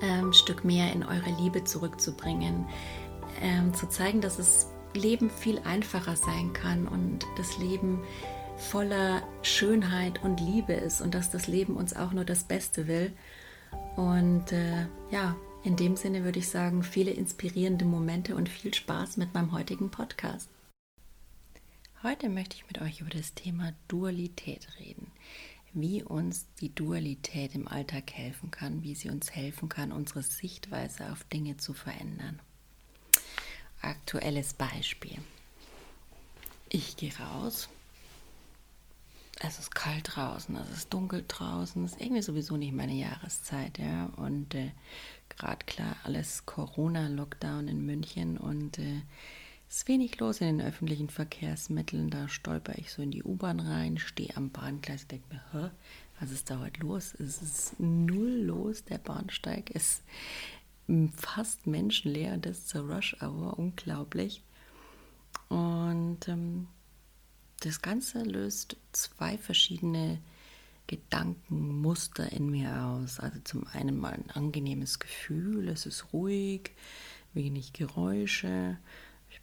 ähm, Stück mehr in eure Liebe zurückzubringen, ähm, zu zeigen, dass das Leben viel einfacher sein kann und das Leben voller Schönheit und Liebe ist und dass das Leben uns auch nur das Beste will. Und äh, ja, in dem Sinne würde ich sagen, viele inspirierende Momente und viel Spaß mit meinem heutigen Podcast. Heute möchte ich mit euch über das Thema Dualität reden wie uns die Dualität im Alltag helfen kann, wie sie uns helfen kann, unsere Sichtweise auf Dinge zu verändern. Aktuelles Beispiel. Ich gehe raus. Es ist kalt draußen, es ist dunkel draußen, es ist irgendwie sowieso nicht meine Jahreszeit, ja. Und äh, gerade klar, alles Corona-Lockdown in München und äh, ist wenig los in den öffentlichen Verkehrsmitteln. Da stolper ich so in die U-Bahn rein, stehe am Bahngleis und denke mir, Hä, was ist da heute los? Es ist null los, der Bahnsteig ist fast menschenleer, das ist zur Rush Hour, unglaublich. Und ähm, das Ganze löst zwei verschiedene Gedankenmuster in mir aus. Also zum einen mal ein angenehmes Gefühl, es ist ruhig, wenig Geräusche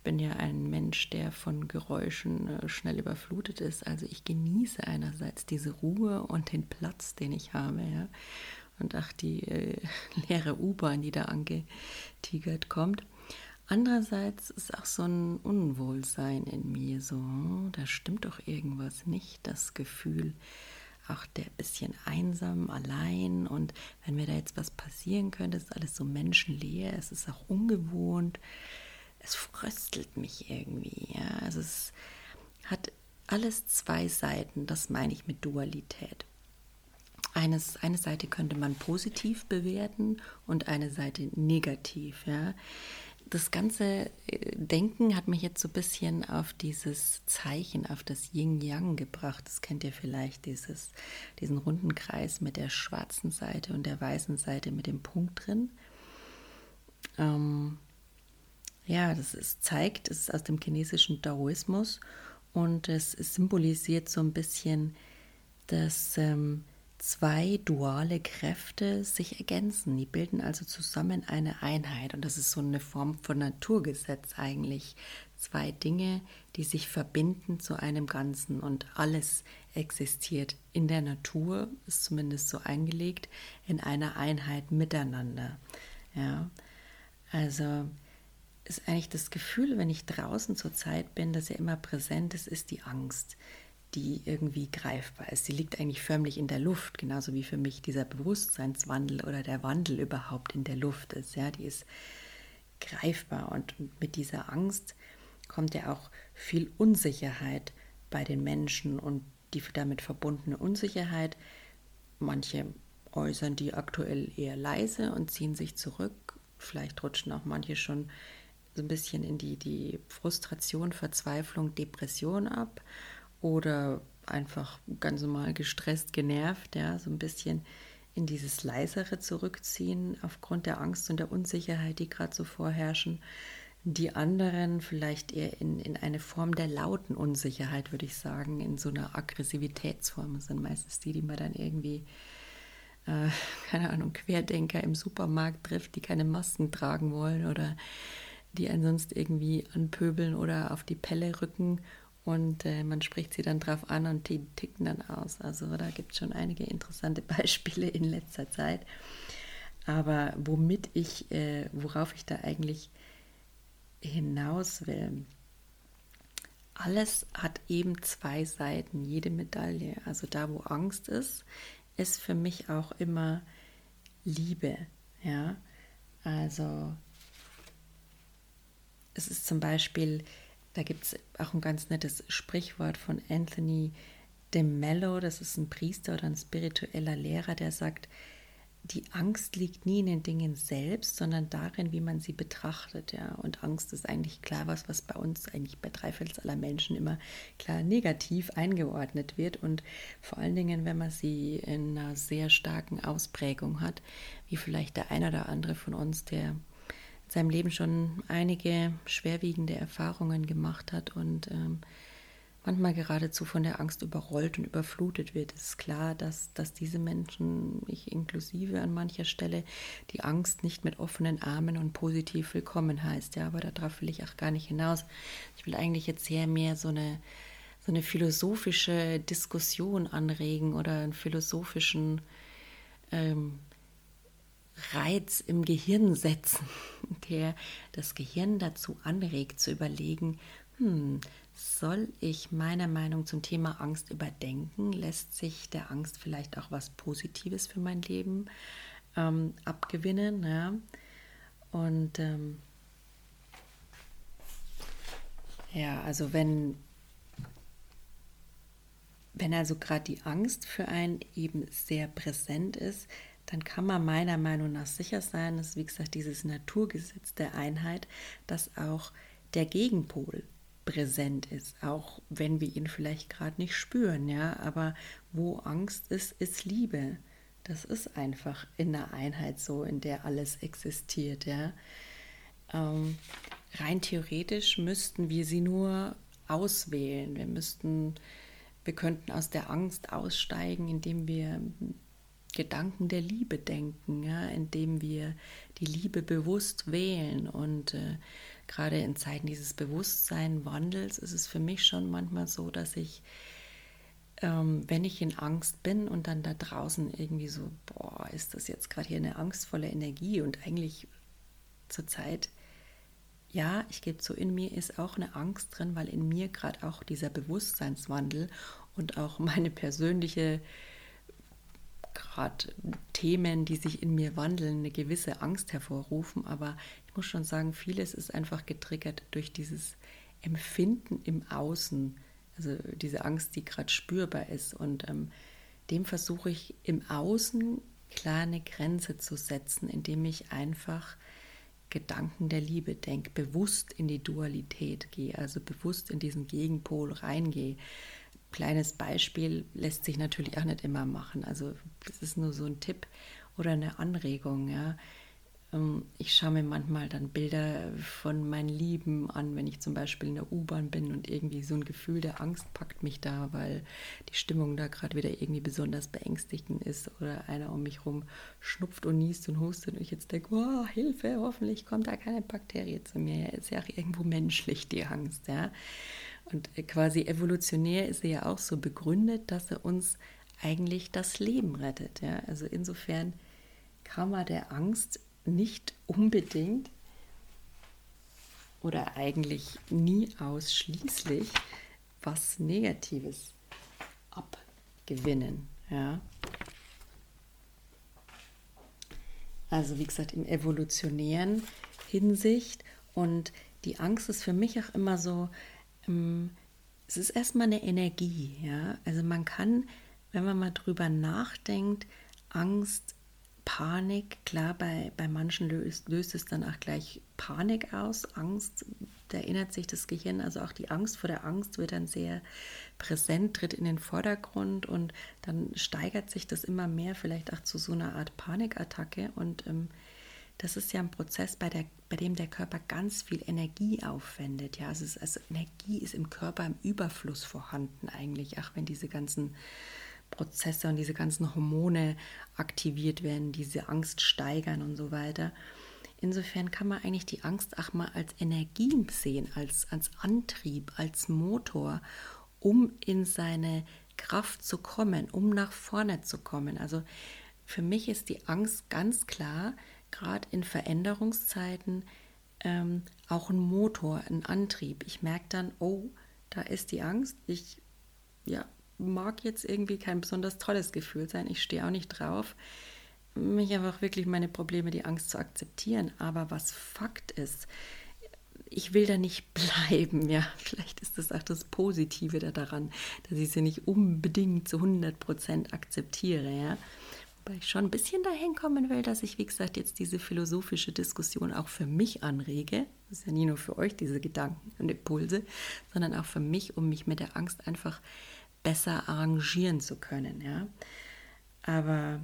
bin ja ein Mensch, der von Geräuschen äh, schnell überflutet ist. Also ich genieße einerseits diese Ruhe und den Platz, den ich habe, ja. Und ach, die äh, leere U-Bahn, die da angetigert kommt. Andererseits ist auch so ein Unwohlsein in mir, so, hm, da stimmt doch irgendwas nicht, das Gefühl, auch der bisschen einsam, allein und wenn mir da jetzt was passieren könnte, ist alles so menschenleer, es ist auch ungewohnt es fröstelt mich irgendwie. Ja? Also es hat alles zwei Seiten, das meine ich mit Dualität. Eines, eine Seite könnte man positiv bewerten und eine Seite negativ. Ja? Das ganze äh, Denken hat mich jetzt so ein bisschen auf dieses Zeichen, auf das Yin-Yang gebracht. Das kennt ihr vielleicht, dieses, diesen runden Kreis mit der schwarzen Seite und der weißen Seite mit dem Punkt drin. Ähm, ja, das ist, zeigt, es ist aus dem chinesischen Daoismus und es, symbolisiert so ein bisschen, dass ähm, zwei duale Kräfte sich ergänzen. Die bilden also zusammen eine Einheit und das ist so eine Form von Naturgesetz eigentlich. Zwei Dinge, die sich verbinden zu einem Ganzen und alles existiert in der Natur, ist zumindest so eingelegt, in einer Einheit miteinander. Ja, also ist eigentlich das Gefühl, wenn ich draußen zur Zeit bin, dass ja immer präsent ist, ist die Angst, die irgendwie greifbar ist. Sie liegt eigentlich förmlich in der Luft, genauso wie für mich dieser Bewusstseinswandel oder der Wandel überhaupt in der Luft ist. Ja, die ist greifbar und mit dieser Angst kommt ja auch viel Unsicherheit bei den Menschen und die damit verbundene Unsicherheit. Manche äußern die aktuell eher leise und ziehen sich zurück. Vielleicht rutschen auch manche schon so ein bisschen in die, die Frustration, Verzweiflung, Depression ab oder einfach ganz normal gestresst, genervt, ja, so ein bisschen in dieses Leisere zurückziehen aufgrund der Angst und der Unsicherheit, die gerade so vorherrschen. Die anderen vielleicht eher in, in eine Form der lauten Unsicherheit, würde ich sagen, in so einer Aggressivitätsform. Das sind meistens die, die man dann irgendwie, äh, keine Ahnung, Querdenker im Supermarkt trifft, die keine Masken tragen wollen oder die einen sonst irgendwie anpöbeln oder auf die Pelle rücken und äh, man spricht sie dann drauf an und die ticken dann aus. Also da gibt es schon einige interessante Beispiele in letzter Zeit. Aber womit ich, äh, worauf ich da eigentlich hinaus will, alles hat eben zwei Seiten, jede Medaille. Also da, wo Angst ist, ist für mich auch immer Liebe. Ja, also es ist zum Beispiel, da gibt es auch ein ganz nettes Sprichwort von Anthony de Mello, das ist ein Priester oder ein spiritueller Lehrer, der sagt, die Angst liegt nie in den Dingen selbst, sondern darin, wie man sie betrachtet. Ja. Und Angst ist eigentlich klar was, was bei uns eigentlich bei dreiviertel aller Menschen immer klar negativ eingeordnet wird. Und vor allen Dingen, wenn man sie in einer sehr starken Ausprägung hat, wie vielleicht der eine oder andere von uns, der seinem Leben schon einige schwerwiegende Erfahrungen gemacht hat und ähm, manchmal geradezu von der Angst überrollt und überflutet wird. Es ist klar, dass, dass diese Menschen, ich inklusive an mancher Stelle, die Angst nicht mit offenen Armen und positiv willkommen heißt. Ja, aber darauf will ich auch gar nicht hinaus. Ich will eigentlich jetzt sehr mehr so eine, so eine philosophische Diskussion anregen oder einen philosophischen ähm, Reiz im Gehirn setzen, der das Gehirn dazu anregt, zu überlegen, hm, soll ich meine Meinung zum Thema Angst überdenken? Lässt sich der Angst vielleicht auch was Positives für mein Leben ähm, abgewinnen? Ja? Und ähm, ja, also wenn, wenn also gerade die Angst für einen eben sehr präsent ist, dann kann man meiner Meinung nach sicher sein, dass, wie gesagt, dieses Naturgesetz der Einheit, dass auch der Gegenpol präsent ist, auch wenn wir ihn vielleicht gerade nicht spüren, ja, aber wo Angst ist, ist Liebe. Das ist einfach in der Einheit so, in der alles existiert, ja. Ähm, rein theoretisch müssten wir sie nur auswählen. Wir müssten, wir könnten aus der Angst aussteigen, indem wir Gedanken der Liebe denken, ja, indem wir die Liebe bewusst wählen. Und äh, gerade in Zeiten dieses Bewusstseinwandels ist es für mich schon manchmal so, dass ich, ähm, wenn ich in Angst bin und dann da draußen irgendwie so, boah, ist das jetzt gerade hier eine angstvolle Energie? Und eigentlich zur Zeit, ja, ich gebe zu, in mir ist auch eine Angst drin, weil in mir gerade auch dieser Bewusstseinswandel und auch meine persönliche gerade Themen, die sich in mir wandeln, eine gewisse Angst hervorrufen. Aber ich muss schon sagen, vieles ist einfach getriggert durch dieses Empfinden im Außen, also diese Angst, die gerade spürbar ist. Und ähm, dem versuche ich im Außen klar eine Grenze zu setzen, indem ich einfach Gedanken der Liebe denke, bewusst in die Dualität gehe, also bewusst in diesen Gegenpol reingehe. Kleines Beispiel lässt sich natürlich auch nicht immer machen. Also das ist nur so ein Tipp oder eine Anregung. Ja. Ähm, ich schaue mir manchmal dann Bilder von meinen Lieben an, wenn ich zum Beispiel in der U-Bahn bin und irgendwie so ein Gefühl der Angst packt mich da, weil die Stimmung da gerade wieder irgendwie besonders beängstigend ist oder einer um mich rum schnupft und niest und hustet und ich jetzt denke, oh, Hilfe, hoffentlich kommt da keine Bakterie zu mir. Ist ja auch irgendwo menschlich die Angst, ja. Und quasi evolutionär ist sie ja auch so begründet, dass er uns eigentlich das Leben rettet. Ja? Also insofern kann man der Angst nicht unbedingt oder eigentlich nie ausschließlich was Negatives abgewinnen. Ja? Also wie gesagt, im evolutionären Hinsicht und die Angst ist für mich auch immer so, es ist erstmal eine Energie. Ja? Also man kann, wenn man mal drüber nachdenkt, Angst Panik, klar, bei, bei manchen löst, löst es dann auch gleich Panik aus, Angst, da erinnert sich das Gehirn, also auch die Angst vor der Angst wird dann sehr präsent, tritt in den Vordergrund und dann steigert sich das immer mehr vielleicht auch zu so einer Art Panikattacke und ähm, das ist ja ein Prozess, bei, der, bei dem der Körper ganz viel Energie aufwendet. Ja, also, es, also Energie ist im Körper im Überfluss vorhanden eigentlich, auch wenn diese ganzen Prozesse und diese ganzen Hormone aktiviert werden, diese Angst steigern und so weiter. Insofern kann man eigentlich die Angst auch mal als Energie sehen, als, als Antrieb, als Motor, um in seine Kraft zu kommen, um nach vorne zu kommen. Also für mich ist die Angst ganz klar, gerade in Veränderungszeiten, ähm, auch ein Motor, ein Antrieb. Ich merke dann, oh, da ist die Angst. Ich ja, mag jetzt irgendwie kein besonders tolles Gefühl sein. Ich stehe auch nicht drauf, mich einfach wirklich meine Probleme, die Angst zu akzeptieren. Aber was Fakt ist, ich will da nicht bleiben, ja. Vielleicht ist das auch das Positive daran, dass ich sie nicht unbedingt zu 100 Prozent akzeptiere, ja. Wobei ich schon ein bisschen dahin kommen will, dass ich, wie gesagt, jetzt diese philosophische Diskussion auch für mich anrege. Das ist ja nie nur für euch diese Gedanken und Impulse, sondern auch für mich, um mich mit der Angst einfach besser arrangieren zu können, ja. Aber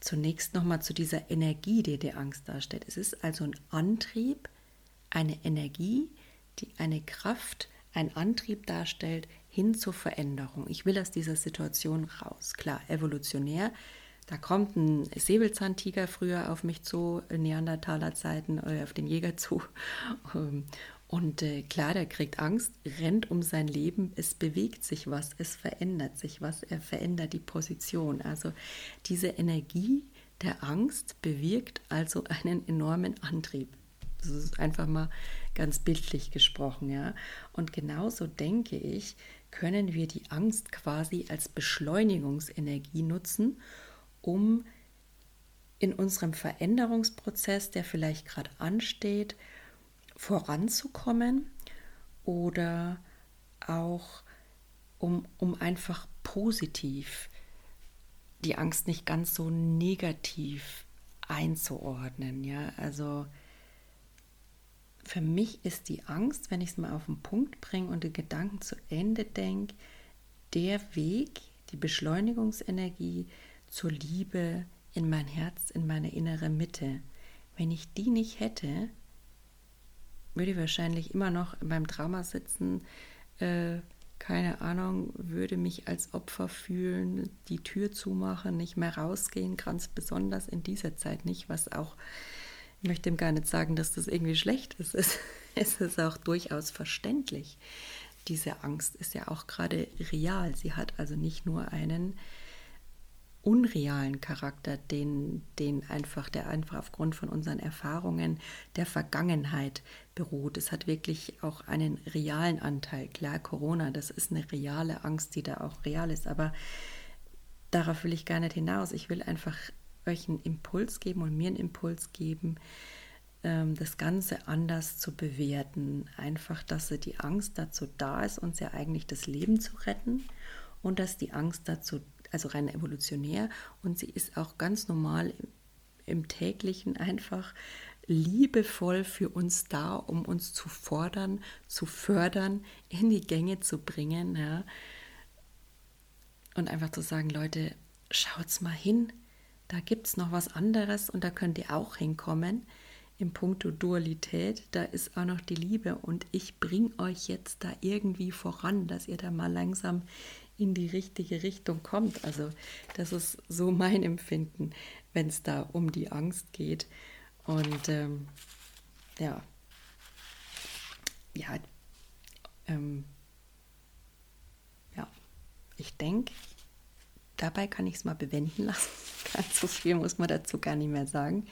zunächst nochmal zu dieser Energie, die die Angst darstellt. Es ist also ein Antrieb, eine Energie, die eine Kraft, ein Antrieb darstellt hin zur Veränderung. Ich will aus dieser Situation raus. Klar, evolutionär. Da kommt ein Säbelzahntiger früher auf mich zu, Neandertaler Zeiten, oder auf den Jäger zu. Ähm, und äh, klar, der kriegt Angst, rennt um sein Leben, es bewegt sich was, es verändert sich was, er verändert die Position. Also diese Energie der Angst bewirkt also einen enormen Antrieb. Das ist einfach mal ganz bildlich gesprochen, ja. Und genauso denke ich, können wir die Angst quasi als Beschleunigungsenergie nutzen, um in unserem Veränderungsprozess, der vielleicht gerade ansteht, voranzukommen oder auch um, um einfach positiv die Angst nicht ganz so negativ einzuordnen. Ja, also für mich ist die Angst, wenn ich es mal auf den Punkt bringe und den Gedanken zu Ende denke, der Weg, die Beschleunigungsenergie zur Liebe in mein Herz, in meine innere Mitte. Wenn ich die nicht hätte, würde ich wahrscheinlich immer noch beim Trauma sitzen, äh, keine Ahnung, würde mich als Opfer fühlen, die Tür zumachen, nicht mehr rausgehen, ganz besonders in dieser Zeit nicht, was auch ich möchte ihm gar nicht sagen, dass das irgendwie schlecht ist. Es, es ist auch durchaus verständlich. Diese Angst ist ja auch gerade real. Sie hat also nicht nur einen unrealen Charakter, den, den einfach, der einfach aufgrund von unseren Erfahrungen der Vergangenheit beruht. Es hat wirklich auch einen realen Anteil. Klar, Corona, das ist eine reale Angst, die da auch real ist, aber darauf will ich gar nicht hinaus. Ich will einfach euch einen Impuls geben und mir einen Impuls geben, ähm, das Ganze anders zu bewerten. Einfach, dass die Angst dazu da ist, uns ja eigentlich das Leben zu retten und dass die Angst dazu, also rein evolutionär, und sie ist auch ganz normal im, täglichen einfach liebevoll für uns da, um uns zu fordern, zu fördern, in die Gänge zu bringen. Ja. Und einfach zu sagen, Leute, schaut's mal hin, da gibt es noch was anderes und da könnt ihr auch hinkommen. Im Punkto Dualität, da ist auch noch die Liebe und ich bringe euch jetzt da irgendwie voran, dass ihr da mal langsam in die richtige Richtung kommt. Also das ist so mein Empfinden, wenn es da um die Angst geht. Und ähm, ja, ja, ähm, ja, ich denke, dabei kann ich es mal bewenden lassen. Ganz so viel muss man dazu gar nicht mehr sagen.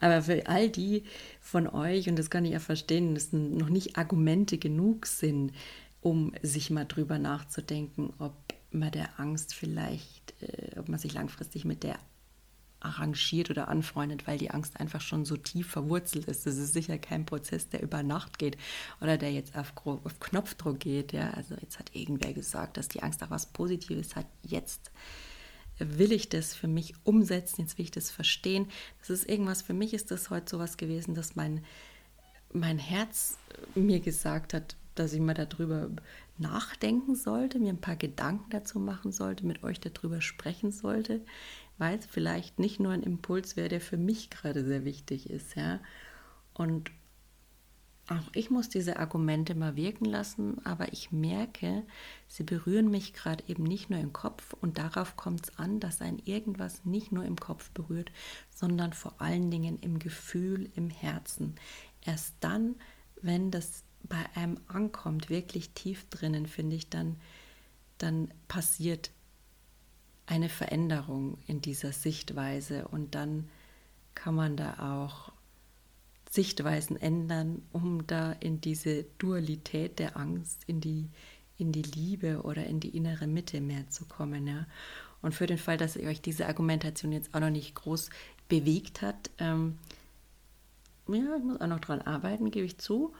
Aber für all die von euch, und das kann ich ja verstehen, dass noch nicht Argumente genug sind, um sich mal drüber nachzudenken, ob man der Angst vielleicht, äh, ob man sich langfristig mit der arrangiert oder anfreundet, weil die Angst einfach schon so tief verwurzelt ist. Das ist sicher kein Prozess, der über Nacht geht oder der jetzt auf, auf Knopfdruck geht. Ja? Also jetzt hat irgendwer gesagt, dass die Angst auch was Positives hat. Jetzt will ich das für mich umsetzen, jetzt will ich das verstehen. Das ist irgendwas, für mich ist das heute sowas gewesen, dass mein, mein Herz mir gesagt hat, dass ich mal darüber nachdenken sollte, mir ein paar Gedanken dazu machen sollte, mit euch darüber sprechen sollte weil es vielleicht nicht nur ein Impuls wäre, der für mich gerade sehr wichtig ist, ja. Und auch ich muss diese Argumente mal wirken lassen, aber ich merke, sie berühren mich gerade eben nicht nur im Kopf und darauf kommt es an, dass ein irgendwas nicht nur im Kopf berührt, sondern vor allen Dingen im Gefühl, im Herzen. Erst dann, wenn das bei einem ankommt, wirklich tief drinnen, finde ich, dann, dann passiert eine Veränderung in dieser Sichtweise und dann kann man da auch Sichtweisen ändern, um da in diese Dualität der Angst, in die, in die Liebe oder in die innere Mitte mehr zu kommen. Ja. Und für den Fall, dass euch diese Argumentation jetzt auch noch nicht groß bewegt hat, ähm, ja, ich muss auch noch dran arbeiten, gebe ich zu.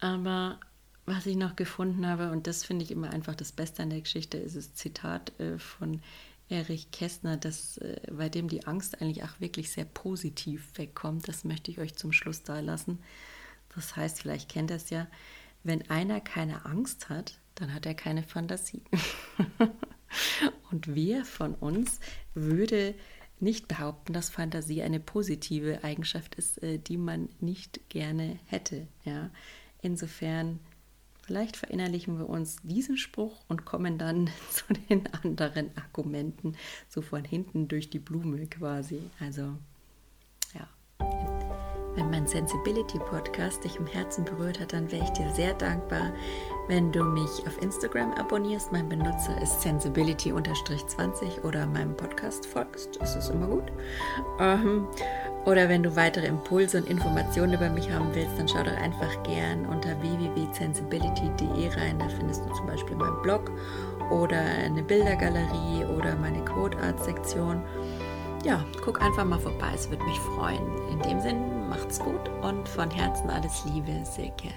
Aber was ich noch gefunden habe, und das finde ich immer einfach das Beste an der Geschichte, ist das Zitat äh, von Erich Kästner, das, äh, bei dem die Angst eigentlich auch wirklich sehr positiv wegkommt. Das möchte ich euch zum Schluss da lassen. Das heißt, vielleicht kennt ihr es ja, wenn einer keine Angst hat, dann hat er keine Fantasie. Und wer von uns würde nicht behaupten, dass Fantasie eine positive Eigenschaft ist, äh, die man nicht gerne hätte. Ja? Insofern Vielleicht verinnerlichen wir uns diesen Spruch und kommen dann zu den anderen Argumenten, so von hinten durch die Blume quasi. Also, ja. Wenn mein Sensibility Podcast dich im Herzen berührt hat, dann wäre ich dir sehr dankbar, wenn du mich auf Instagram abonnierst. Mein Benutzer ist sensibility-20 oder meinem Podcast folgst. Das ist immer gut. Oder wenn du weitere Impulse und Informationen über mich haben willst, dann schau doch einfach gern unter www.sensibility.de rein. Da findest du zum Beispiel meinen Blog oder eine Bildergalerie oder meine Code Art Sektion. Ja, guck einfach mal vorbei, es würde mich freuen. In dem Sinn, macht's gut und von Herzen alles Liebe, Silke.